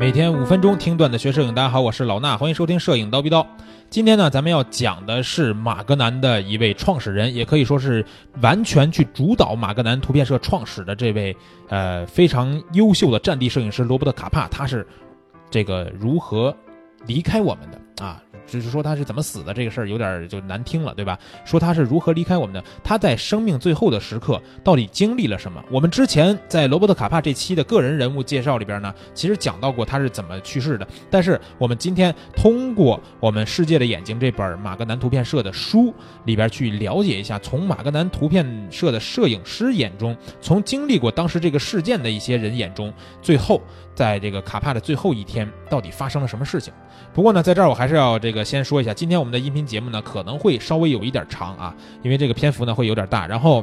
每天五分钟听段子学摄影，大家好，我是老衲，欢迎收听《摄影刀逼刀》。今天呢，咱们要讲的是马格南的一位创始人，也可以说是完全去主导马格南图片社创始的这位呃非常优秀的战地摄影师罗伯特卡帕，他是这个如何离开我们的啊？只是说他是怎么死的这个事儿有点就难听了，对吧？说他是如何离开我们的，他在生命最后的时刻到底经历了什么？我们之前在罗伯特卡帕这期的个人人物介绍里边呢，其实讲到过他是怎么去世的。但是我们今天通过我们《世界的眼睛》这本马格南图片社的书里边去了解一下，从马格南图片社的摄影师眼中，从经历过当时这个事件的一些人眼中，最后在这个卡帕的最后一天到底发生了什么事情？不过呢，在这儿我还是要这个先说一下，今天我们的音频节目呢可能会稍微有一点长啊，因为这个篇幅呢会有点大，然后。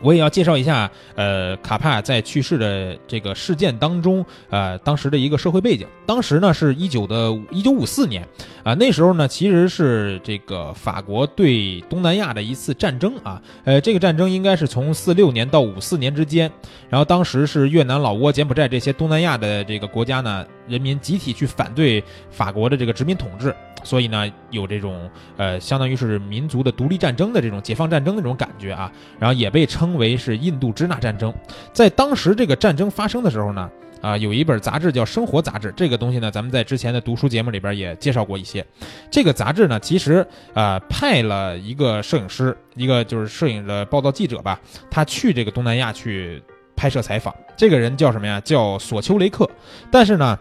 我也要介绍一下，呃，卡帕在去世的这个事件当中，呃，当时的一个社会背景。当时呢是一九的一九五四年，啊，那时候呢其实是这个法国对东南亚的一次战争啊，呃，这个战争应该是从四六年到五四年之间。然后当时是越南、老挝、柬埔寨这些东南亚的这个国家呢，人民集体去反对法国的这个殖民统治。所以呢，有这种呃，相当于是民族的独立战争的这种解放战争的这种感觉啊，然后也被称为是印度支那战争。在当时这个战争发生的时候呢，啊，有一本杂志叫《生活杂志》，这个东西呢，咱们在之前的读书节目里边也介绍过一些。这个杂志呢，其实啊，派了一个摄影师，一个就是摄影的报道记者吧，他去这个东南亚去拍摄采访。这个人叫什么呀？叫索丘雷克。但是呢。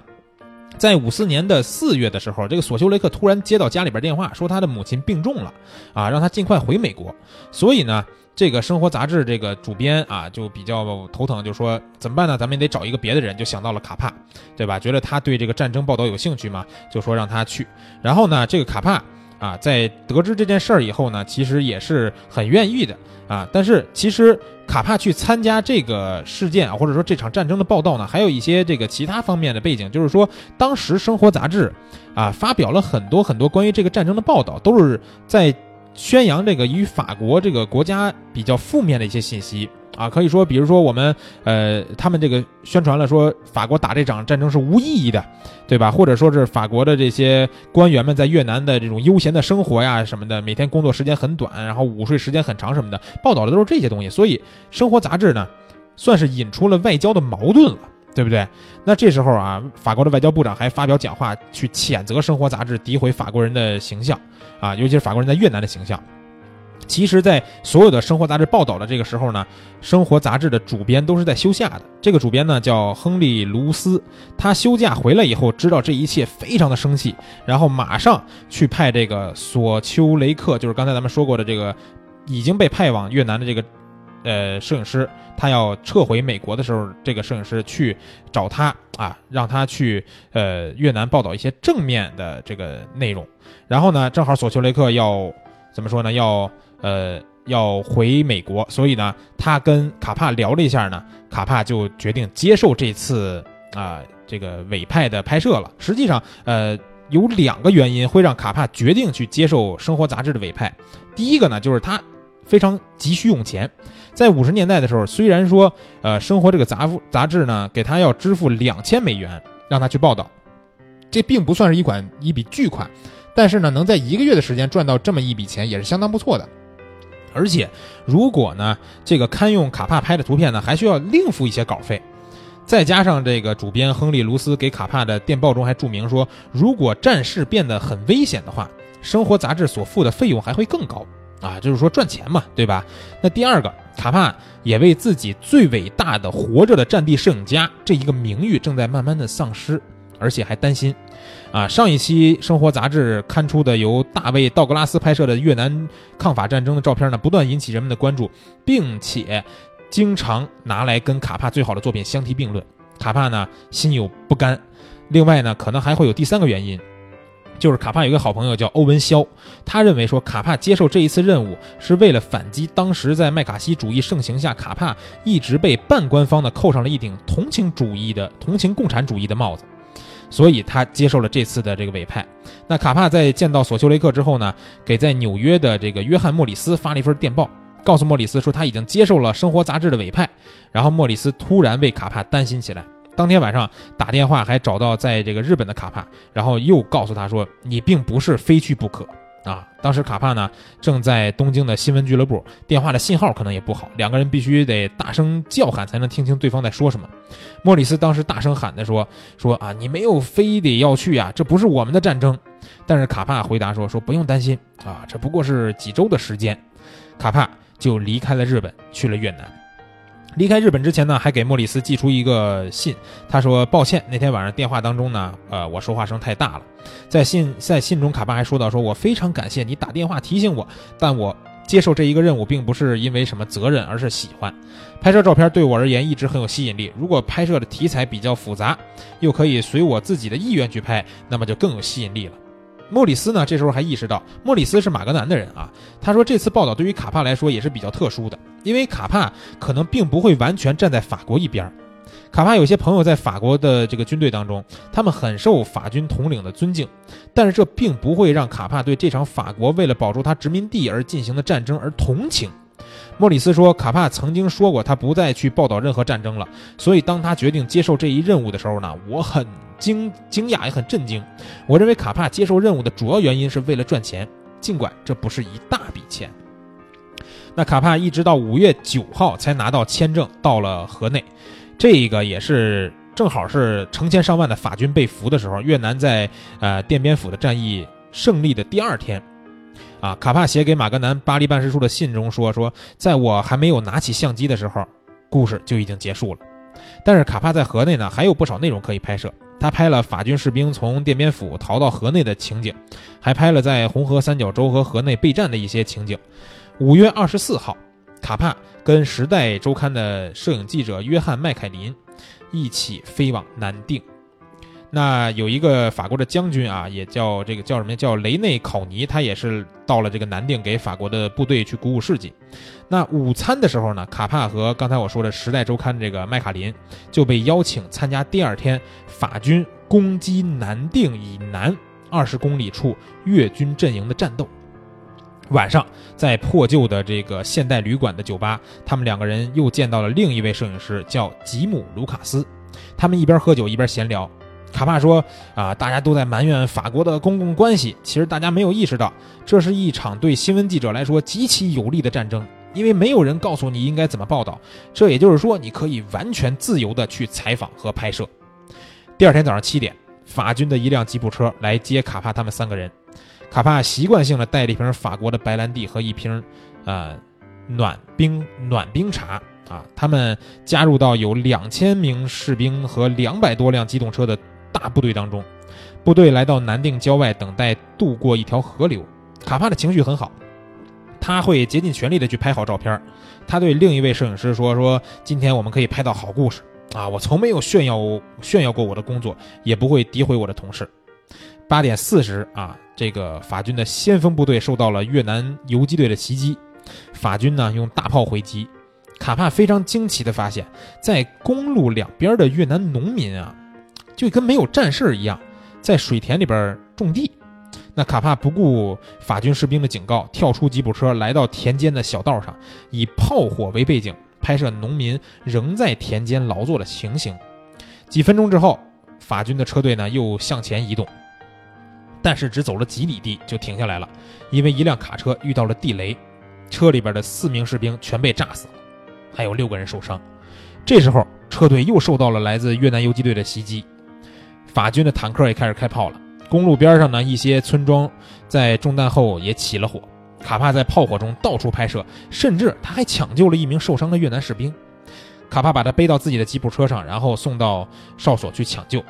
在五四年的四月的时候，这个索修雷克突然接到家里边电话，说他的母亲病重了，啊，让他尽快回美国。所以呢，这个生活杂志这个主编啊，就比较头疼，就说怎么办呢？咱们也得找一个别的人，就想到了卡帕，对吧？觉得他对这个战争报道有兴趣嘛，就说让他去。然后呢，这个卡帕啊，在得知这件事儿以后呢，其实也是很愿意的。啊，但是其实卡帕去参加这个事件啊，或者说这场战争的报道呢，还有一些这个其他方面的背景，就是说当时《生活》杂志啊发表了很多很多关于这个战争的报道，都是在宣扬这个与法国这个国家比较负面的一些信息。啊，可以说，比如说我们，呃，他们这个宣传了说法国打这场战争是无意义的，对吧？或者说是法国的这些官员们在越南的这种悠闲的生活呀什么的，每天工作时间很短，然后午睡时间很长什么的，报道的都是这些东西。所以，生活杂志呢，算是引出了外交的矛盾了，对不对？那这时候啊，法国的外交部长还发表讲话去谴责生活杂志诋毁法国人的形象，啊，尤其是法国人在越南的形象。其实，在所有的生活杂志报道的这个时候呢，生活杂志的主编都是在休假的。这个主编呢叫亨利·卢斯，他休假回来以后，知道这一切，非常的生气，然后马上去派这个索丘雷克，就是刚才咱们说过的这个已经被派往越南的这个呃摄影师，他要撤回美国的时候，这个摄影师去找他啊，让他去呃越南报道一些正面的这个内容。然后呢，正好索丘雷克要怎么说呢？要呃，要回美国，所以呢，他跟卡帕聊了一下呢，卡帕就决定接受这次啊这个委派的拍摄了。实际上，呃，有两个原因会让卡帕决定去接受《生活》杂志的委派。第一个呢，就是他非常急需用钱。在五十年代的时候，虽然说呃，《生活》这个杂杂志呢给他要支付两千美元让他去报道，这并不算是一款一笔巨款，但是呢，能在一个月的时间赚到这么一笔钱也是相当不错的。而且，如果呢，这个堪用卡帕拍的图片呢，还需要另付一些稿费，再加上这个主编亨利·卢斯给卡帕的电报中还注明说，如果战事变得很危险的话，生活杂志所付的费用还会更高啊，就是说赚钱嘛，对吧？那第二个，卡帕也为自己最伟大的活着的战地摄影家这一个名誉正在慢慢的丧失。而且还担心，啊，上一期《生活》杂志刊出的由大卫·道格拉斯拍摄的越南抗法战争的照片呢，不断引起人们的关注，并且经常拿来跟卡帕最好的作品相提并论。卡帕呢心有不甘。另外呢，可能还会有第三个原因，就是卡帕有一个好朋友叫欧文肖，他认为说卡帕接受这一次任务是为了反击当时在麦卡锡主义盛行下，卡帕一直被半官方的扣上了一顶同情主义的同情共产主义的帽子。所以他接受了这次的这个委派。那卡帕在见到索修雷克之后呢，给在纽约的这个约翰莫里斯发了一份电报，告诉莫里斯说他已经接受了《生活》杂志的委派。然后莫里斯突然为卡帕担心起来，当天晚上打电话还找到在这个日本的卡帕，然后又告诉他说：“你并不是非去不可啊！”当时卡帕呢正在东京的新闻俱乐部，电话的信号可能也不好，两个人必须得大声叫喊才能听清对方在说什么。莫里斯当时大声喊的说：“说啊，你没有非得要去呀，这不是我们的战争。”但是卡帕回答说：“说不用担心啊，这不过是几周的时间。”卡帕就离开了日本，去了越南。离开日本之前呢，还给莫里斯寄出一个信。他说：“抱歉，那天晚上电话当中呢，呃，我说话声太大了。”在信在信中，卡巴还说到：“说我非常感谢你打电话提醒我，但我接受这一个任务并不是因为什么责任，而是喜欢。拍摄照片对我而言一直很有吸引力。如果拍摄的题材比较复杂，又可以随我自己的意愿去拍，那么就更有吸引力了。”莫里斯呢，这时候还意识到莫里斯是马格南的人啊。他说：“这次报道对于卡帕来说也是比较特殊的。”因为卡帕可能并不会完全站在法国一边卡帕有些朋友在法国的这个军队当中，他们很受法军统领的尊敬，但是这并不会让卡帕对这场法国为了保住他殖民地而进行的战争而同情。莫里斯说，卡帕曾经说过他不再去报道任何战争了，所以当他决定接受这一任务的时候呢，我很惊惊讶也很震惊。我认为卡帕接受任务的主要原因是为了赚钱，尽管这不是一大笔钱。那卡帕一直到五月九号才拿到签证，到了河内，这个也是正好是成千上万的法军被俘的时候，越南在呃奠边府的战役胜利的第二天，啊，卡帕写给马格南巴黎办事处的信中说说，在我还没有拿起相机的时候，故事就已经结束了。但是卡帕在河内呢，还有不少内容可以拍摄。他拍了法军士兵从奠边府逃到河内的情景，还拍了在红河三角洲和河内备战的一些情景。五月二十四号，卡帕跟《时代周刊》的摄影记者约翰·麦凯林一起飞往南定。那有一个法国的将军啊，也叫这个叫什么？叫雷内考尼，他也是到了这个南定，给法国的部队去鼓舞士气。那午餐的时候呢，卡帕和刚才我说的《时代周刊》这个麦卡林就被邀请参加第二天法军攻击南定以南二十公里处越军阵营的战斗。晚上，在破旧的这个现代旅馆的酒吧，他们两个人又见到了另一位摄影师，叫吉姆·卢卡斯。他们一边喝酒一边闲聊。卡帕说：“啊，大家都在埋怨法国的公共关系，其实大家没有意识到，这是一场对新闻记者来说极其有利的战争，因为没有人告诉你应该怎么报道。这也就是说，你可以完全自由地去采访和拍摄。”第二天早上七点，法军的一辆吉普车来接卡帕他们三个人。卡帕习惯性的带了一瓶法国的白兰地和一瓶，呃，暖冰暖冰茶啊。他们加入到有两千名士兵和两百多辆机动车的大部队当中。部队来到南定郊外，等待渡过一条河流。卡帕的情绪很好，他会竭尽全力的去拍好照片。他对另一位摄影师说：“说今天我们可以拍到好故事啊！我从没有炫耀炫耀过我的工作，也不会诋毁我的同事。”八点四十啊，这个法军的先锋部队受到了越南游击队的袭击，法军呢用大炮回击。卡帕非常惊奇地发现，在公路两边的越南农民啊，就跟没有战事一样，在水田里边种地。那卡帕不顾法军士兵的警告，跳出吉普车，来到田间的小道上，以炮火为背景，拍摄农民仍在田间劳作的情形。几分钟之后，法军的车队呢又向前移动。但是只走了几里地就停下来了，因为一辆卡车遇到了地雷，车里边的四名士兵全被炸死了，还有六个人受伤。这时候车队又受到了来自越南游击队的袭击，法军的坦克也开始开炮了。公路边上呢，一些村庄在中弹后也起了火。卡帕在炮火中到处拍摄，甚至他还抢救了一名受伤的越南士兵。卡帕把他背到自己的吉普车上，然后送到哨所去抢救。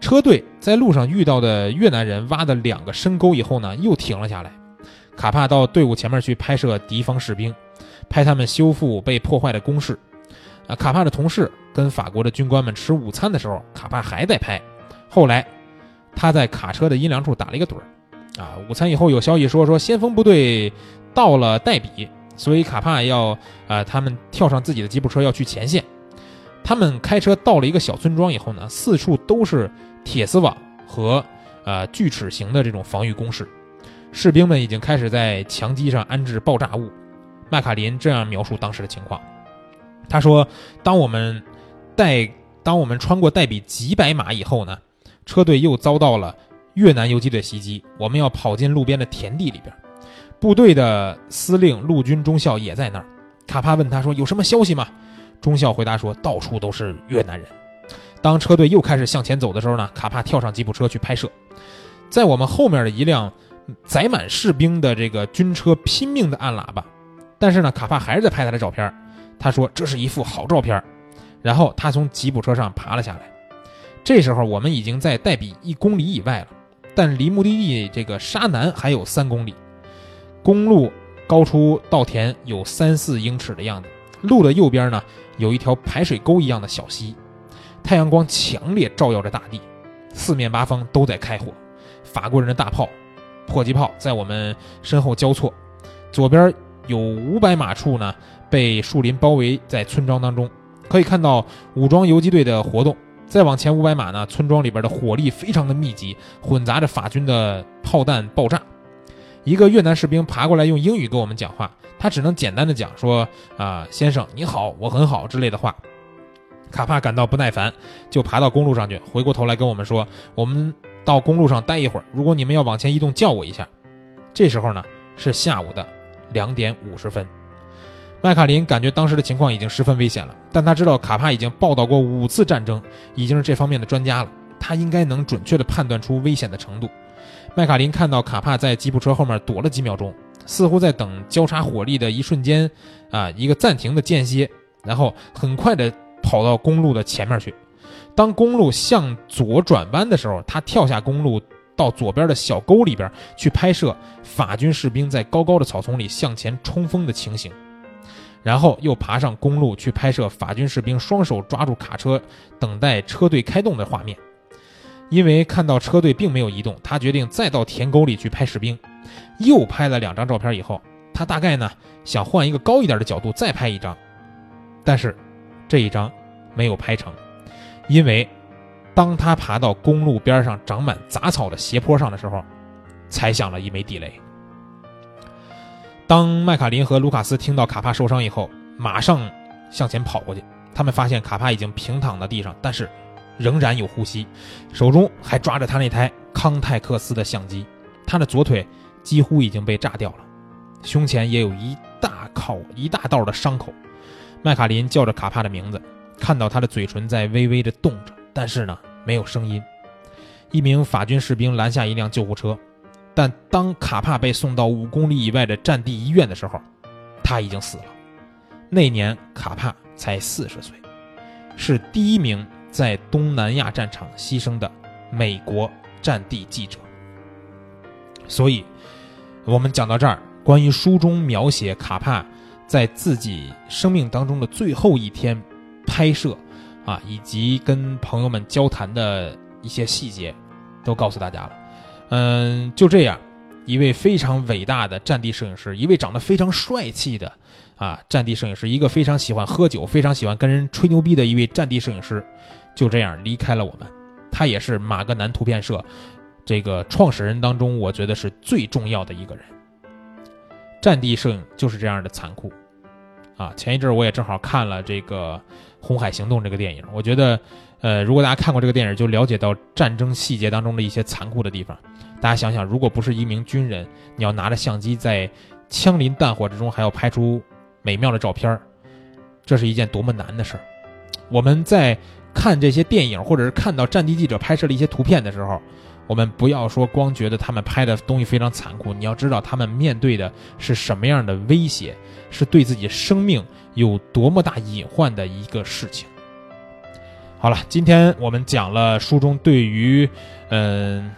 车队在路上遇到的越南人挖的两个深沟以后呢，又停了下来。卡帕到队伍前面去拍摄敌方士兵，拍他们修复被破坏的工事。啊，卡帕的同事跟法国的军官们吃午餐的时候，卡帕还在拍。后来，他在卡车的阴凉处打了一个盹儿。啊，午餐以后有消息说说先锋部队到了代比，所以卡帕要啊他们跳上自己的吉普车要去前线。他们开车到了一个小村庄以后呢，四处都是。铁丝网和呃锯齿形的这种防御工事，士兵们已经开始在墙基上安置爆炸物。麦卡林这样描述当时的情况：他说，当我们带当我们穿过代比几百码以后呢，车队又遭到了越南游击队袭击，我们要跑进路边的田地里边。部队的司令陆军中校也在那儿。卡帕问他说：“有什么消息吗？”中校回答说：“到处都是越南人。”当车队又开始向前走的时候呢，卡帕跳上吉普车去拍摄。在我们后面的一辆载满士兵的这个军车拼命地按喇叭，但是呢，卡帕还是在拍他的照片。他说：“这是一幅好照片。”然后他从吉普车上爬了下来。这时候我们已经在代比一公里以外了，但离目的地这个沙南还有三公里。公路高出稻田有三四英尺的样子。路的右边呢，有一条排水沟一样的小溪。太阳光强烈照耀着大地，四面八方都在开火。法国人的大炮、迫击炮在我们身后交错。左边有五百码处呢，被树林包围在村庄当中。可以看到武装游击队的活动。再往前五百码呢，村庄里边的火力非常的密集，混杂着法军的炮弹爆炸。一个越南士兵爬过来用英语跟我们讲话，他只能简单的讲说：“啊，先生你好，我很好”之类的话。卡帕感到不耐烦，就爬到公路上去，回过头来跟我们说：“我们到公路上待一会儿，如果你们要往前移动，叫我一下。”这时候呢，是下午的两点五十分。麦卡林感觉当时的情况已经十分危险了，但他知道卡帕已经报道过五次战争，已经是这方面的专家了，他应该能准确地判断出危险的程度。麦卡林看到卡帕在吉普车后面躲了几秒钟，似乎在等交叉火力的一瞬间，啊，一个暂停的间歇，然后很快地跑到公路的前面去。当公路向左转弯的时候，他跳下公路，到左边的小沟里边去拍摄法军士兵在高高的草丛里向前冲锋的情形。然后又爬上公路去拍摄法军士兵双手抓住卡车，等待车队开动的画面。因为看到车队并没有移动，他决定再到田沟里去拍士兵。又拍了两张照片以后，他大概呢想换一个高一点的角度再拍一张，但是这一张没有拍成，因为当他爬到公路边上长满杂草的斜坡上的时候，踩响了一枚地雷。当麦卡林和卢卡斯听到卡帕受伤以后，马上向前跑过去。他们发现卡帕已经平躺在地上，但是仍然有呼吸，手中还抓着他那台康泰克斯的相机。他的左腿几乎已经被炸掉了，胸前也有一大口一大道的伤口。麦卡林叫着卡帕的名字，看到他的嘴唇在微微的动着，但是呢没有声音。一名法军士兵拦下一辆救护车。但当卡帕被送到五公里以外的战地医院的时候，他已经死了。那年卡帕才四十岁，是第一名在东南亚战场牺牲的美国战地记者。所以，我们讲到这儿，关于书中描写卡帕在自己生命当中的最后一天拍摄啊，以及跟朋友们交谈的一些细节，都告诉大家了。嗯，就这样，一位非常伟大的战地摄影师，一位长得非常帅气的啊战地摄影师，一个非常喜欢喝酒、非常喜欢跟人吹牛逼的一位战地摄影师，就这样离开了我们。他也是马格南图片社这个创始人当中，我觉得是最重要的一个人。战地摄影就是这样的残酷啊！前一阵我也正好看了这个《红海行动》这个电影，我觉得。呃，如果大家看过这个电影，就了解到战争细节当中的一些残酷的地方。大家想想，如果不是一名军人，你要拿着相机在枪林弹火之中，还要拍出美妙的照片这是一件多么难的事儿。我们在看这些电影，或者是看到战地记者拍摄的一些图片的时候，我们不要说光觉得他们拍的东西非常残酷，你要知道他们面对的是什么样的威胁，是对自己生命有多么大隐患的一个事情。好了，今天我们讲了书中对于，嗯，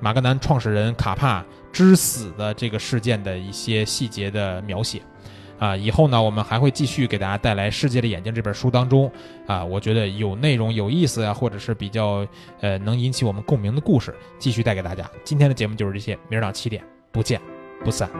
马格南创始人卡帕之死的这个事件的一些细节的描写，啊，以后呢，我们还会继续给大家带来《世界的眼睛》这本书当中，啊，我觉得有内容、有意思啊，或者是比较，呃，能引起我们共鸣的故事，继续带给大家。今天的节目就是这些，明儿早七点不见不散。